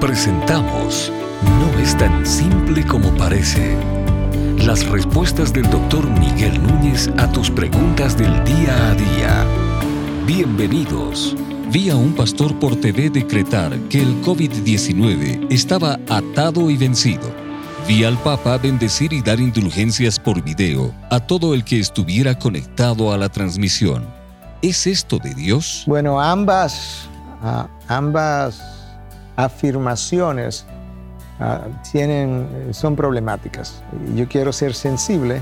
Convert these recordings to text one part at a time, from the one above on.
Presentamos No es tan simple como parece. Las respuestas del doctor Miguel Núñez a tus preguntas del día a día. Bienvenidos. Vi a un pastor por TV decretar que el COVID-19 estaba atado y vencido. Vi al Papa bendecir y dar indulgencias por video a todo el que estuviera conectado a la transmisión. ¿Es esto de Dios? Bueno, ambas, ah, ambas afirmaciones ah, tienen, son problemáticas. Yo quiero ser sensible.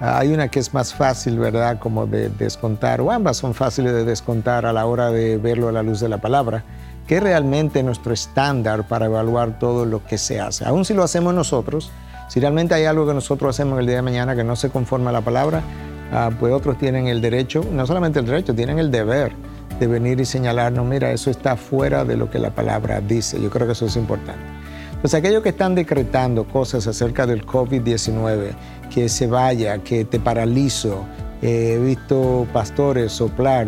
Ah, hay una que es más fácil, ¿verdad? Como de descontar, o ambas son fáciles de descontar a la hora de verlo a la luz de la palabra, que es realmente nuestro estándar para evaluar todo lo que se hace. Aún si lo hacemos nosotros, si realmente hay algo que nosotros hacemos el día de mañana que no se conforma a la palabra, ah, pues otros tienen el derecho, no solamente el derecho, tienen el deber de venir y señalarnos, mira, eso está fuera de lo que la palabra dice. Yo creo que eso es importante. Pues aquellos que están decretando cosas acerca del COVID-19, que se vaya, que te paralizo, he visto pastores soplar,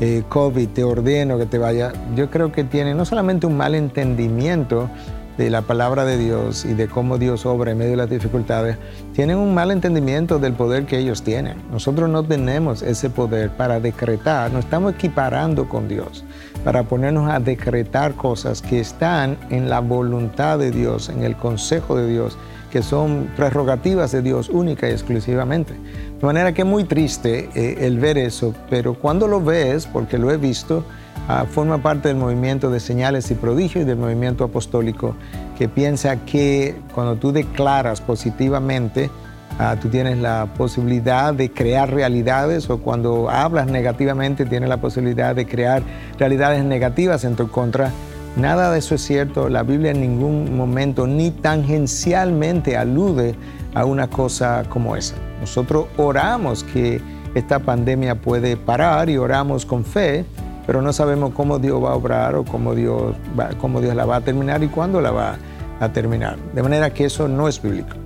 eh, COVID, te ordeno que te vaya, yo creo que tienen no solamente un mal entendimiento, de la palabra de Dios y de cómo Dios obra en medio de las dificultades, tienen un mal entendimiento del poder que ellos tienen. Nosotros no tenemos ese poder para decretar, nos estamos equiparando con Dios, para ponernos a decretar cosas que están en la voluntad de Dios, en el consejo de Dios, que son prerrogativas de Dios única y exclusivamente. De manera que es muy triste eh, el ver eso, pero cuando lo ves, porque lo he visto, Ah, forma parte del movimiento de señales y prodigios y del movimiento apostólico que piensa que cuando tú declaras positivamente, ah, tú tienes la posibilidad de crear realidades o cuando hablas negativamente tienes la posibilidad de crear realidades negativas en tu contra. Nada de eso es cierto. La Biblia en ningún momento ni tangencialmente alude a una cosa como esa. Nosotros oramos que esta pandemia puede parar y oramos con fe pero no sabemos cómo Dios va a obrar o cómo Dios, cómo Dios la va a terminar y cuándo la va a terminar. De manera que eso no es bíblico.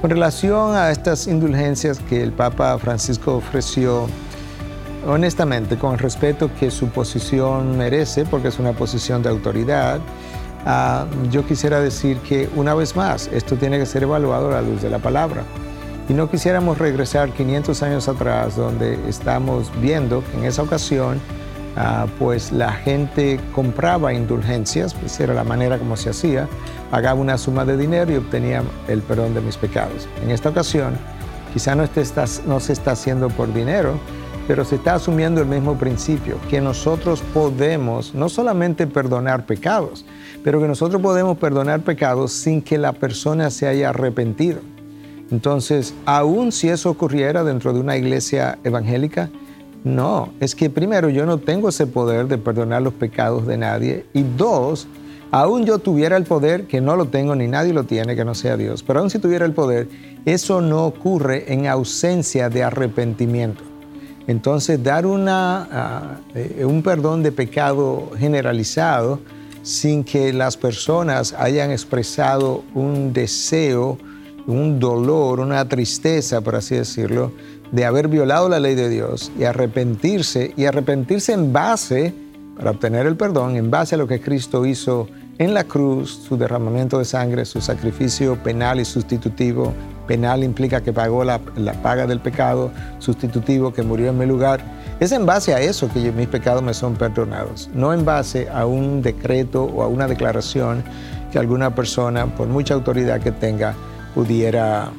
Con relación a estas indulgencias que el Papa Francisco ofreció, honestamente, con el respeto que su posición merece, porque es una posición de autoridad, ah, yo quisiera decir que una vez más, esto tiene que ser evaluado a la luz de la palabra. Y no quisiéramos regresar 500 años atrás, donde estamos viendo que en esa ocasión Ah, pues la gente compraba indulgencias, pues era la manera como se hacía, pagaba una suma de dinero y obtenía el perdón de mis pecados. En esta ocasión, quizá no, no se está haciendo por dinero, pero se está asumiendo el mismo principio, que nosotros podemos no solamente perdonar pecados, pero que nosotros podemos perdonar pecados sin que la persona se haya arrepentido. Entonces, aun si eso ocurriera dentro de una iglesia evangélica, no, es que primero yo no tengo ese poder de perdonar los pecados de nadie y dos, aún yo tuviera el poder, que no lo tengo ni nadie lo tiene, que no sea Dios, pero aún si tuviera el poder, eso no ocurre en ausencia de arrepentimiento. Entonces, dar una, ah, eh, un perdón de pecado generalizado sin que las personas hayan expresado un deseo, un dolor, una tristeza, por así decirlo, de haber violado la ley de Dios y arrepentirse, y arrepentirse en base, para obtener el perdón, en base a lo que Cristo hizo en la cruz, su derramamiento de sangre, su sacrificio penal y sustitutivo. Penal implica que pagó la, paga del pecado, sustitutivo que murió en mi lugar. Es en base a eso que mis pecados me son perdonados, no en base a un decreto o a una declaración que alguna persona, por mucha autoridad que tenga, pudiera,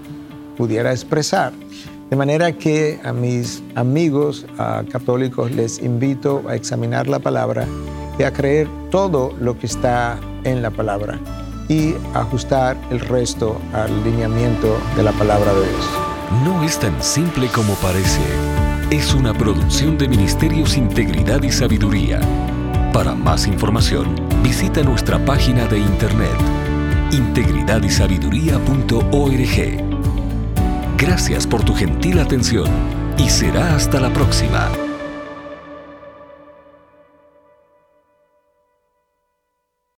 pudiera expresar. De manera que a mis amigos católicos les invito a examinar la palabra y a creer todo lo que está en la palabra y ajustar el resto al lineamiento de la palabra de Dios. No es tan simple como parece. Es una producción de Ministerios Integridad y Sabiduría. Para más información, visita nuestra página de internet integridadysabiduría.org. Gracias por tu gentil atención y será hasta la próxima.